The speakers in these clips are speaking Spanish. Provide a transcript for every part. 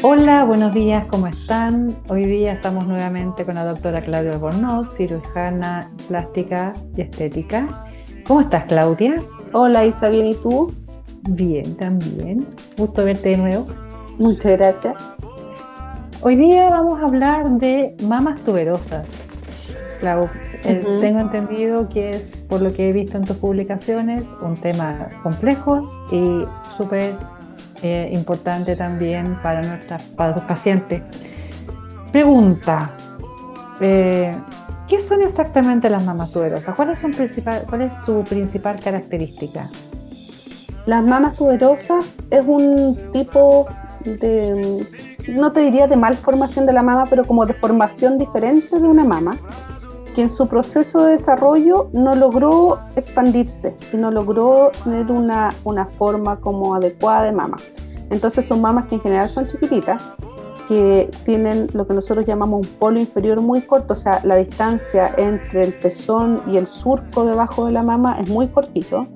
Hola, buenos días, ¿cómo están? Hoy día estamos nuevamente con la doctora Claudia Albornoz, cirujana plástica y estética. ¿Cómo estás, Claudia? Hola, Isa, ¿bien y tú? Bien, también. Gusto verte de nuevo. Muchas gracias. Hoy día vamos a hablar de mamas tuberosas. Clau, eh, tengo entendido que es, por lo que he visto en tus publicaciones, un tema complejo y súper eh, importante también para, nuestras, para pacientes. Pregunta, eh, ¿qué son exactamente las mamas tuberosas? ¿Cuál es, principal, ¿Cuál es su principal característica? Las mamas tuberosas es un tipo de, no te diría de malformación de la mama, pero como de formación diferente de una mama, que en su proceso de desarrollo no logró expandirse y no logró tener una, una forma como adecuada de mama. Entonces son mamas que en general son chiquititas, que tienen lo que nosotros llamamos un polo inferior muy corto, o sea, la distancia entre el pezón y el surco debajo de la mama es muy cortito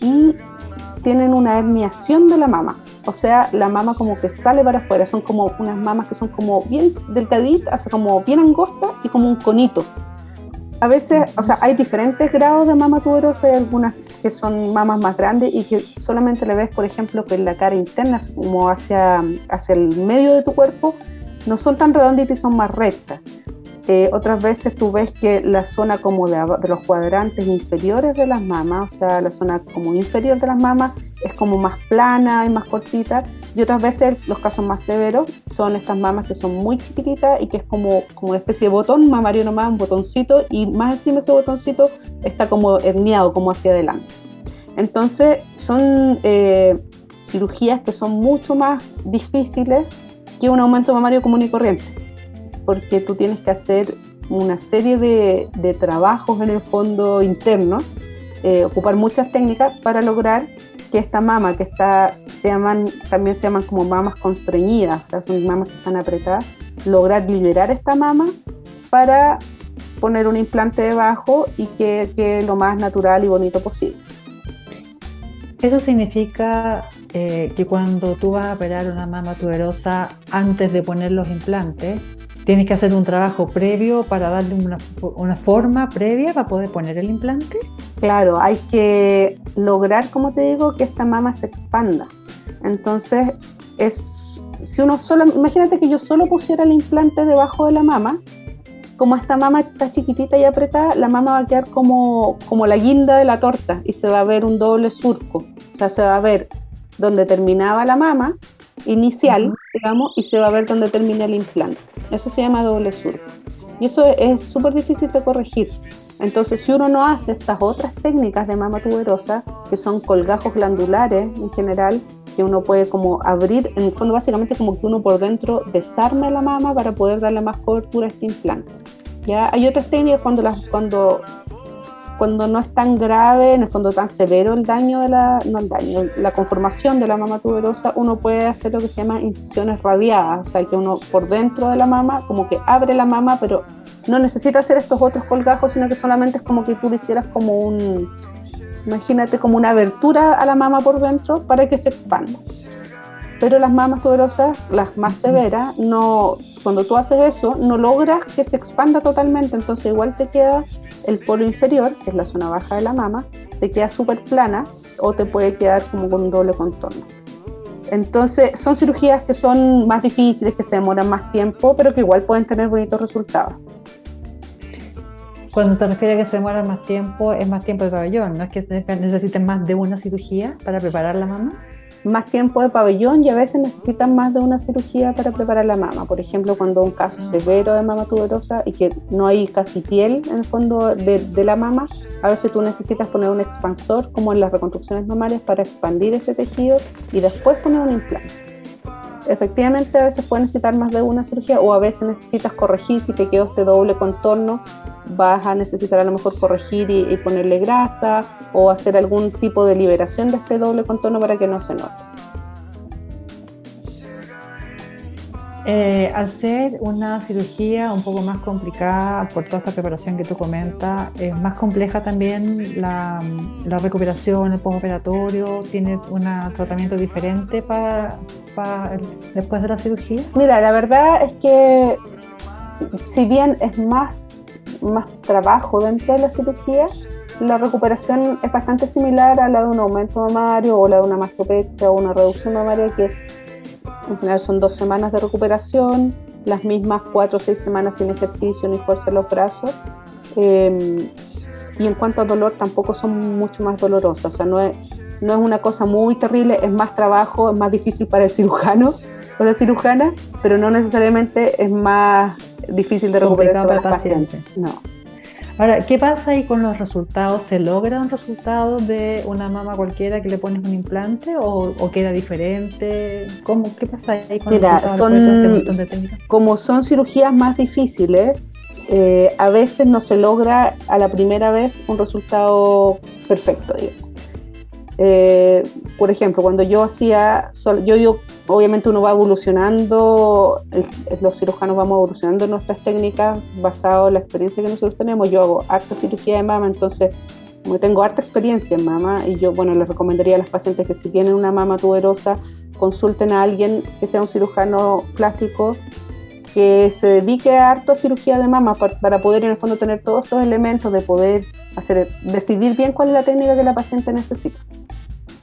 y tienen una herniación de la mama, o sea, la mama como que sale para afuera, son como unas mamas que son como bien delgaditas, o como bien angostas y como un conito. A veces, o sea, hay diferentes grados de mama tuberosa, hay algunas que son mamas más grandes y que solamente le ves, por ejemplo, que en la cara interna, como hacia, hacia el medio de tu cuerpo, no son tan redonditas y son más rectas. Eh, otras veces tú ves que la zona como de, los cuadrantes inferiores de las mamas, o sea, la zona como inferior de las mamas es como más plana y más cortita. Y otras veces los casos más severos son estas mamas que son muy chiquititas y que es como, como una especie de botón mamario nomás, un botoncito, y más encima ese botoncito está como herniado, como hacia adelante. Entonces son eh, cirugías que son mucho más difíciles que un aumento mamario común y corriente porque tú tienes que hacer una serie de, de trabajos en el fondo interno, eh, ocupar muchas técnicas para lograr que esta mama, que está, se llaman, también se llaman como mamas constreñidas, o sea, son mamas que están apretadas, lograr liberar esta mama para poner un implante debajo y que quede lo más natural y bonito posible. Eso significa eh, que cuando tú vas a operar una mama tuberosa, antes de poner los implantes, Tienes que hacer un trabajo previo para darle una, forma previa para poder poner el implante. Claro, hay que lograr, como te digo, que esta mama se expanda. Entonces, es, si uno solo, imagínate que yo solo pusiera el implante debajo de la mama, como esta mama está chiquitita y apretada, la mama va a quedar como, como la guinda de la torta y se va a ver un doble surco. O sea, se va a ver donde terminaba la mama inicial, digamos, y se va a ver dónde termina el implante. Eso se llama doble surco. Y eso es súper difícil de corregir. Entonces, si uno no hace estas otras técnicas de mama tuberosa, que son colgajos glandulares en general, que uno puede como abrir, en el fondo básicamente como que uno por dentro desarme la mama para poder darle más cobertura a este implante. Ya hay otras técnicas cuando, las, cuando cuando no es tan grave, en el fondo tan severo el daño de la, no el daño, la conformación de la mama tuberosa, uno puede hacer lo que se llama incisiones radiadas, o sea, que uno por dentro de la mama como que abre la mama, pero no necesita hacer estos otros colgajos, sino que solamente es como que tú le hicieras como un, imagínate como una abertura a la mama por dentro para que se expanda pero las mamas tuberosas, las más severas, no, cuando tú haces eso, no logras que se expanda totalmente, entonces igual te queda el polo inferior, que es la zona baja de la mama, te queda súper plana o te puede quedar como con un doble contorno. Entonces, son cirugías que son más difíciles, que se demoran más tiempo, pero que igual pueden tener bonitos resultados. Cuando te refieres a que se demoran más tiempo, es más tiempo de pabellón, ¿no es que necesiten más de una cirugía para preparar la mama? Más tiempo de pabellón y a veces necesitan más de una cirugía para preparar la mama. Por ejemplo, cuando un caso severo de mama tuberosa y que no hay casi piel en el fondo de, de la mama, a veces tú necesitas poner un expansor como en las reconstrucciones mamarias para expandir ese tejido y después poner un implante. Efectivamente, a veces puedes necesitar más de una cirugía o a veces necesitas corregir si te quedó este doble contorno vas a necesitar a lo mejor corregir y, ponerle grasa o hacer algún tipo de liberación de este doble contorno para que no se note. Eh, al ser una cirugía un poco más complicada por toda esta preparación que tú comentas, es más compleja también la, recuperación, el postoperatorio, tiene un tratamiento diferente para, para después de la cirugía. Mira, la verdad es que si bien es más, más trabajo dentro de la cirugía, la recuperación es bastante similar a la de un aumento mamario o la de una mastopexia o una reducción mamaria que en general son dos semanas de recuperación, las mismas cuatro o seis semanas sin ejercicio ni fuerza en los brazos. Em, y en cuanto a dolor, tampoco son mucho más dolorosas. O sea, no es, no es una cosa muy terrible, es más trabajo, es más difícil para el cirujano o la cirujana, pero no necesariamente es más difícil de recuperar para el paciente. No. Ahora, ¿qué pasa ahí con los resultados? ¿Se logran resultados de una mama cualquiera que le pones un implante o, queda diferente? ¿Cómo, ¿Qué pasa ahí con Mira, los resultados? Son, como son cirugías más difíciles, eh, a veces no se logra a la primera vez un resultado perfecto, digamos. Eh, por ejemplo, cuando yo hacía, yo, obviamente uno va evolucionando, los cirujanos vamos evolucionando nuestras técnicas basado en la experiencia que nosotros tenemos. Yo hago harta cirugía de mama, entonces como tengo harta experiencia en mama y yo, bueno, les recomendaría a las pacientes que si tienen una mama tuberosa, consulten a alguien que sea un cirujano plástico que se dedique a harto cirugía de mama para, para poder en el fondo tener todos estos elementos de poder hacer, decidir bien cuál es la técnica que la paciente necesita.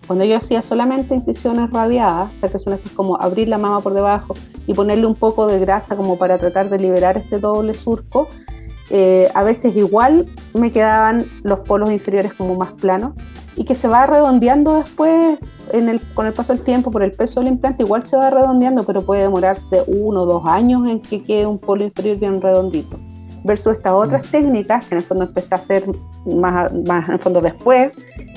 Cuando yo hacía solamente incisiones radiadas, o sea que son estas como abrir la mama por debajo y ponerle un poco de grasa como para tratar de liberar este doble surco, eh, a veces igual me quedaban los polos inferiores como más planos y que se va redondeando después en el, con el paso del tiempo por el peso del implante, igual se va redondeando, pero puede demorarse uno o dos años en que quede un polo inferior bien redondito. Versus estas otras mm. técnicas que en el fondo empecé a hacer más, más en fondo después,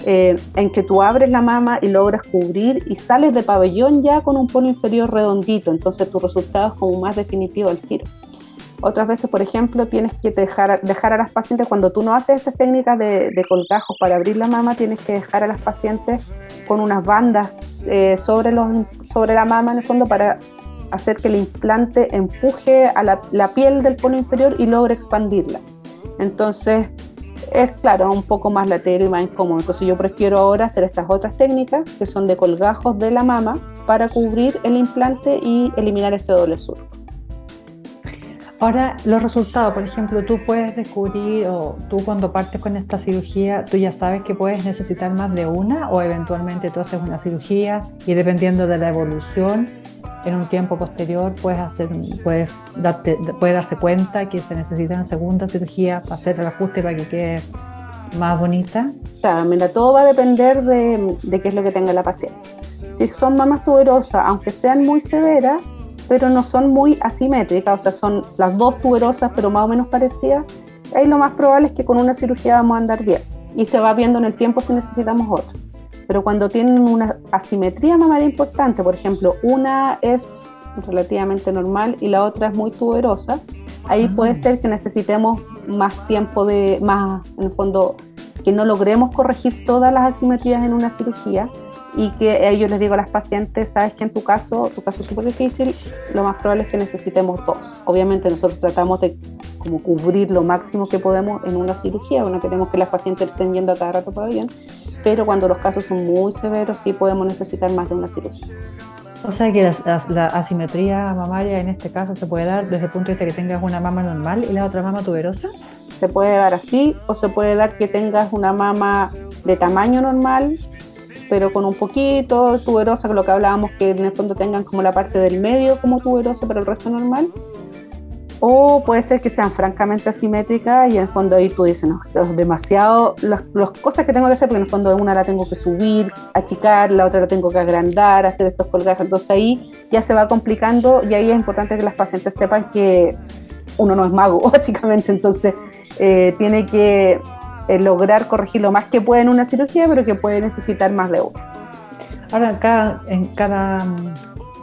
eh, en que tú abres la mama y logras cubrir y sales de pabellón ya con un polo inferior redondito, entonces tu resultado es como más definitivo al tiro. Otras veces, por ejemplo, tienes que dejar, dejar a las pacientes, cuando tú no haces estas técnicas de, de colgajos para abrir la mama, tienes que dejar a las pacientes con unas bandas eh, sobre, los, sobre la mama en el fondo para hacer que el implante empuje a la, la piel del polo inferior y logre expandirla. Entonces, es claro, un poco más latero y más incómodo. Entonces yo prefiero ahora hacer estas otras técnicas que son de colgajos de la mama para cubrir el implante y eliminar este doble surco. Ahora, los resultados, por ejemplo, tú puedes descubrir o tú cuando partes con esta cirugía, tú ya sabes que puedes necesitar más de una o eventualmente tú haces una cirugía y dependiendo de la evolución en un tiempo posterior puedes, hacer, puedes, darte, darse cuenta que se necesita una segunda cirugía para hacer el ajuste para que quede más bonita? Claro, mira, todo va a depender de, de qué es lo que tenga la paciente. Si son mamas tuberosas, aunque sean muy severas, pero no son muy asimétricas, o sea, son las dos tuberosas, pero más o menos parecidas, ahí lo más probable es que con una cirugía vamos a andar bien. Y se va viendo en el tiempo si necesitamos otra pero cuando tienen una asimetría mamaria importante, por ejemplo, una es relativamente normal y la otra es muy tuberosa, ahí puede ah. ser que necesitemos más tiempo de, más, en el fondo, que no logremos corregir todas las asimetrías en una cirugía y que ellos les digo a las pacientes, sabes que en tu caso, tu caso es súper difícil, lo más probable es que necesitemos dos. Obviamente nosotros tratamos de como cubrir lo máximo que podemos en una cirugía, no queremos que las pacientes estén yendo a cada rato para bien, pero cuando los casos son muy severos sí podemos necesitar más de una cirugía. O sea que la, asimetría mamaria en este caso se puede dar desde el punto de vista que tengas una mama normal y la otra mama tuberosa. Se puede dar así o se puede dar que tengas una mama de tamaño normal pero con un poquito tuberosa, que lo que hablábamos, que en el fondo tengan como la parte del medio como tuberosa, pero el resto normal. O puede ser que sean francamente asimétricas y en el fondo ahí tú dices, no, es demasiado, las, cosas que tengo que hacer, porque en el fondo una la tengo que subir, achicar, la otra la tengo que agrandar, hacer estos colgajes, entonces ahí ya se va complicando y ahí es importante que las pacientes sepan que uno no es mago, básicamente, entonces eh, tiene que eh, lograr corregir lo más que puede en una cirugía, pero que puede necesitar más de uno. Ahora, cada, en cada,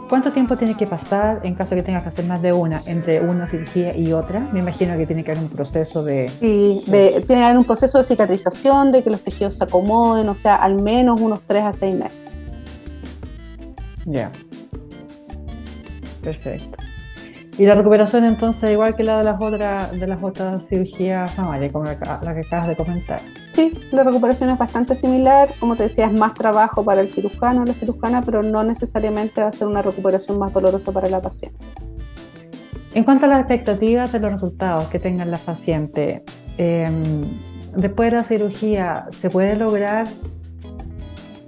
¿cuánto tiempo tiene que pasar en caso de que tengas que hacer más de una entre una cirugía y otra? Me imagino que tiene que haber un proceso de... Sí, tiene que haber un proceso de cicatrización, de que los tejidos se acomoden, o sea, al menos unos 3 a 6 meses. Ya. Perfecto. Y la recuperación entonces igual que la de las otras de las otras cirugías mamarias, como la, que acabas de comentar. Sí, la recuperación es bastante similar, como te decía, es más trabajo para el cirujano o la cirujana, pero no necesariamente va a ser una recuperación más dolorosa para la paciente. En cuanto a las expectativas de los resultados que tengan las pacientes, em, después de la cirugía, ¿se puede lograr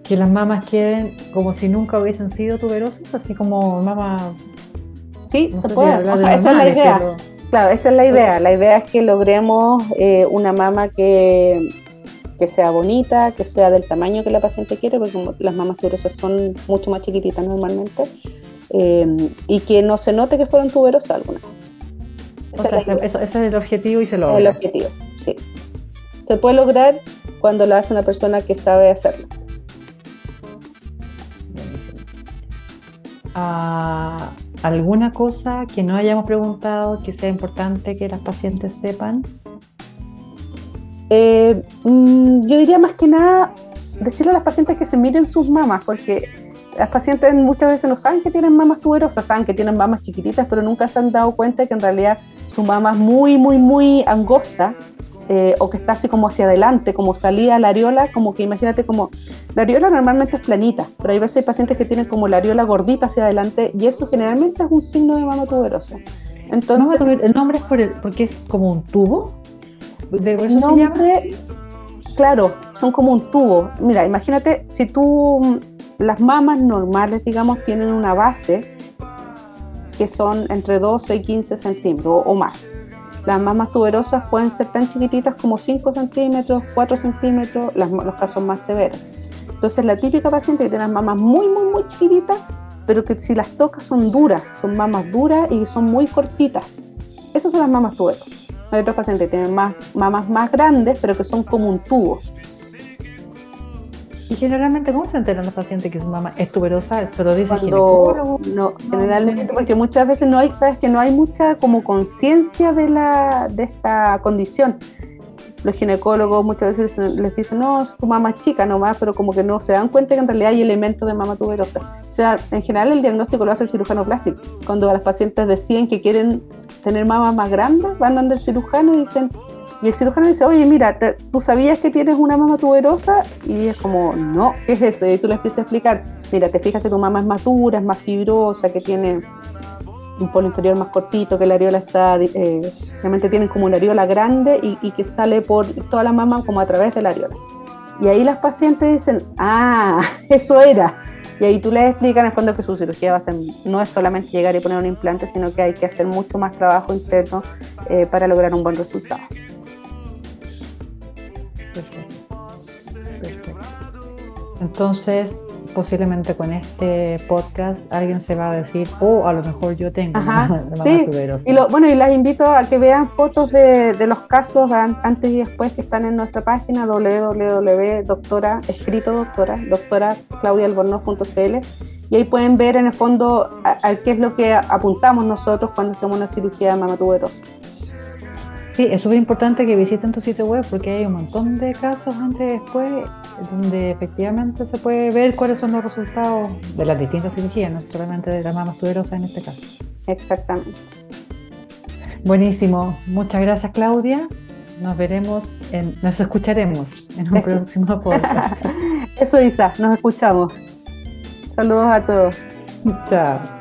que las mamas queden como si nunca hubiesen sido tuberosas? Así como mamas... Sí, se puede. esa es la idea. Claro, esa es la idea. La idea es que logremos eh, una mama que, que sea bonita, que sea del tamaño que la paciente quiere, porque las mamas tuberosas son mucho más chiquititas normalmente eh, y que no se note que fueron tuberosas algunas. O sea, ese, es el objetivo y se logra. El objetivo, sí. Se puede lograr cuando lo hace una persona que sabe hacerlo. Ah, ¿Alguna cosa que no hayamos preguntado que sea importante que las pacientes sepan? Eh, mm, yo diría más que nada decirle a las pacientes que se miren sus mamas, porque las pacientes muchas veces no saben que tienen mamas tuberosas, saben que tienen mamas chiquititas, pero nunca se han dado cuenta que en realidad su mama es muy, muy, muy angosta eh, o que está así como hacia adelante, como salida la areola, como que imagínate como, la areola normalmente es planita, pero hay veces hay pacientes que tienen como la areola gordita hacia adelante y eso generalmente es un signo de mama tuberosa. Entonces, ¿El nombre es por el, porque es como un tubo? ¿De eso nombre, Claro, son como un tubo. Mira, imagínate si tú las mamas normales, digamos, tienen una base que son entre 12 y 15 centímetros o más. Las mamas tuberosas pueden ser tan chiquititas como 5 centímetros, 4 centímetros, los casos más severos. Entonces, la típica paciente que tiene las mamas muy, muy, muy chiquititas, pero que si las tocas son duras, son mamas duras y son muy cortitas. Esas son las mamas tuberosas. Hay otros pacientes que tienen más, mamas más grandes, pero que son como un tubo. Y generalmente, ¿cómo se enteran los pacientes que su mamá es tuberosa? ¿Se lo dice el ginecólogo? No, generalmente, porque muchas veces no hay, sabes que no hay mucha como conciencia de, la, de esta condición. Los ginecólogos muchas veces les dicen, no, su mamá es chica nomás, pero como que no se dan cuenta que en realidad hay elementos de mamá tuberosa. O sea, en general el diagnóstico lo hace el cirujano plástico. Cuando las pacientes deciden que quieren tener mamas más grandes, van donde el cirujano y dicen, y el cirujano dice, oye, mira, ¿tú sabías que tienes una mama tuberosa? Y es como, no, ¿qué es eso? Y tú le empiezas a explicar, mira, te fijas que tu mama es más es más fibrosa, que tiene un polo inferior más cortito, que la areola está, eh, realmente tienen como una areola grande y, que sale por toda la mama como a través de la areola. Y ahí las pacientes dicen, ah, eso era. Y ahí tú les explicas en fondo que su cirugía va a ser, no es solamente llegar y poner un implante, sino que hay que hacer mucho más trabajo interno eh, para lograr un buen resultado. Entonces, posiblemente con este podcast alguien se va a decir, oh, a lo mejor yo tengo Ajá, sí. Y lo, bueno, y las invito a que vean fotos de, de, los casos antes y después que están en nuestra página www.doctora, escrito doctora, doctora y ahí pueden ver en el fondo a, qué es lo que apuntamos nosotros cuando hacemos una cirugía de mama tuberosa. Sí, es súper importante que visiten tu sitio web porque hay un montón de casos antes y después donde efectivamente se puede ver cuáles son los resultados de las distintas cirugías, no solamente de la mama tuberosa en este caso. Exactamente. Buenísimo. Muchas gracias, Claudia. Nos veremos, en, nos escucharemos en un próximo podcast. Eso, Isa, nos escuchamos. Saludos a todos. Chao.